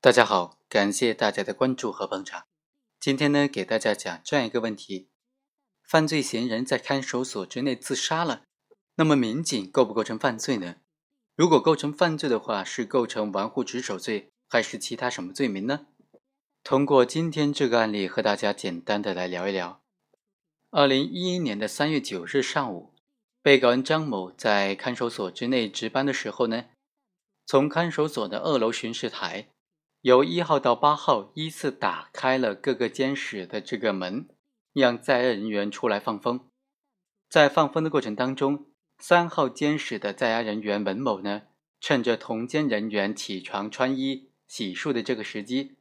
大家好，感谢大家的关注和捧场。今天呢，给大家讲这样一个问题：犯罪嫌疑人在看守所之内自杀了，那么民警构不构成犯罪呢？如果构成犯罪的话，是构成玩忽职守罪，还是其他什么罪名呢？通过今天这个案例，和大家简单的来聊一聊。二零一一年的三月九日上午，被告人张某在看守所之内值班的时候呢，从看守所的二楼巡视台。由一号到八号依次打开了各个监室的这个门，让在押人员出来放风。在放风的过程当中，三号监室的在押人员文某呢，趁着同监人员起床穿衣、洗漱的这个时机，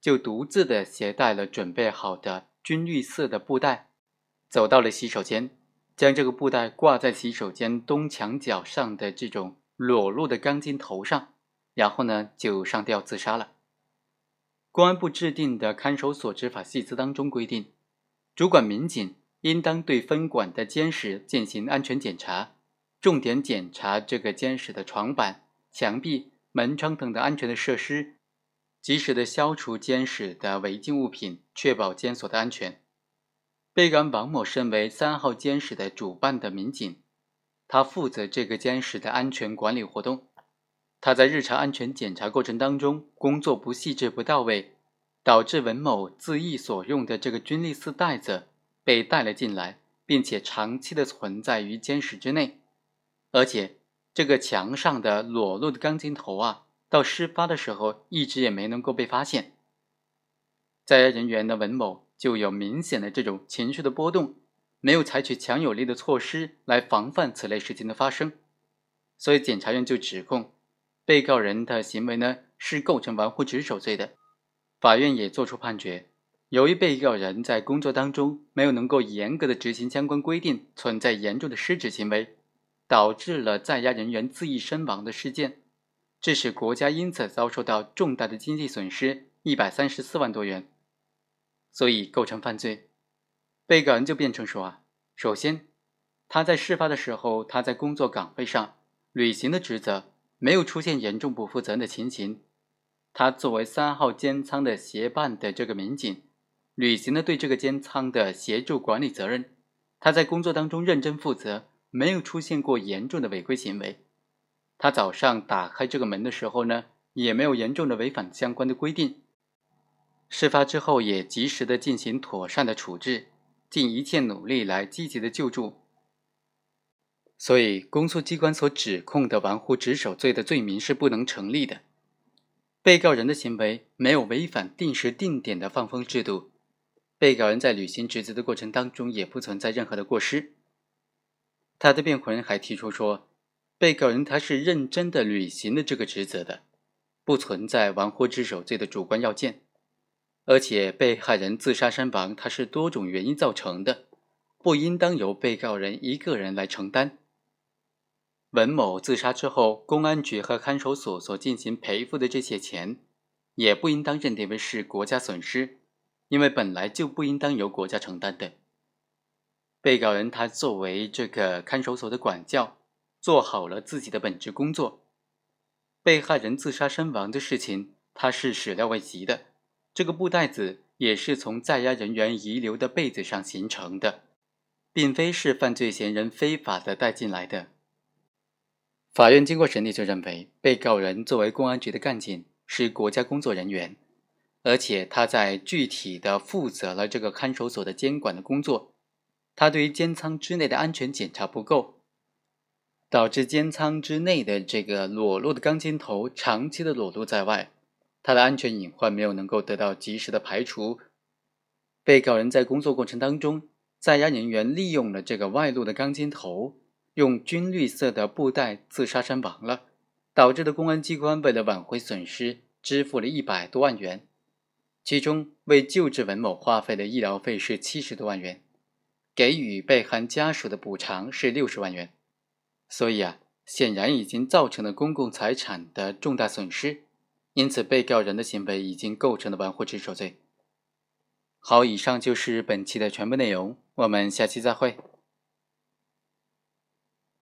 就独自的携带了准备好的军绿色的布袋，走到了洗手间，将这个布袋挂在洗手间东墙角上的这种裸露的钢筋头上，然后呢，就上吊自杀了。公安部制定的看守所执法细则当中规定，主管民警应当对分管的监室进行安全检查，重点检查这个监室的床板、墙壁、门窗等的安全的设施，及时的消除监室的违禁物品，确保监所的安全。被告人王某身为三号监室的主办的民警，他负责这个监室的安全管理活动。他在日常安全检查过程当中工作不细致不到位，导致文某自缢所用的这个军绿色袋子被带了进来，并且长期的存在于监室之内，而且这个墙上的裸露的钢筋头啊，到事发的时候一直也没能够被发现。在押人员的文某就有明显的这种情绪的波动，没有采取强有力的措施来防范此类事情的发生，所以检察院就指控。被告人的行为呢是构成玩忽职守罪的，法院也作出判决。由于被告人在工作当中没有能够严格的执行相关规定，存在严重的失职行为，导致了在押人员自缢身亡的事件，致使国家因此遭受到重大的经济损失一百三十四万多元，所以构成犯罪。被告人就辩称说啊，首先他在事发的时候，他在工作岗位上履行的职责。没有出现严重不负责任的情形，他作为三号监仓的协办的这个民警，履行了对这个监仓的协助管理责任。他在工作当中认真负责，没有出现过严重的违规行为。他早上打开这个门的时候呢，也没有严重的违反相关的规定。事发之后也及时的进行妥善的处置，尽一切努力来积极的救助。所以，公诉机关所指控的玩忽职守罪的罪名是不能成立的。被告人的行为没有违反定时定点的放风制度，被告人在履行职责的过程当中也不存在任何的过失。他的辩护人还提出说，被告人他是认真的履行了这个职责的，不存在玩忽职守罪的主观要件，而且被害人自杀身亡，他是多种原因造成的，不应当由被告人一个人来承担。文某自杀之后，公安局和看守所所进行赔付的这些钱，也不应当认定为是国家损失，因为本来就不应当由国家承担的。被告人他作为这个看守所的管教，做好了自己的本职工作。被害人自杀身亡的事情，他是始料未及的。这个布袋子也是从在押人员遗留的被子上形成的，并非是犯罪嫌疑人非法的带进来的。法院经过审理，就认为被告人作为公安局的干警，是国家工作人员，而且他在具体的负责了这个看守所的监管的工作，他对于监仓之内的安全检查不够，导致监仓之内的这个裸露的钢筋头长期的裸露在外，他的安全隐患没有能够得到及时的排除。被告人在工作过程当中，在押人员利用了这个外露的钢筋头。用军绿色的布袋自杀身亡了，导致的公安机关为了挽回损失，支付了一百多万元，其中为救治文某花费的医疗费是七十多万元，给予被害家属的补偿是六十万元，所以啊，显然已经造成了公共财产的重大损失，因此被告人的行为已经构成了玩忽职守罪。好，以上就是本期的全部内容，我们下期再会。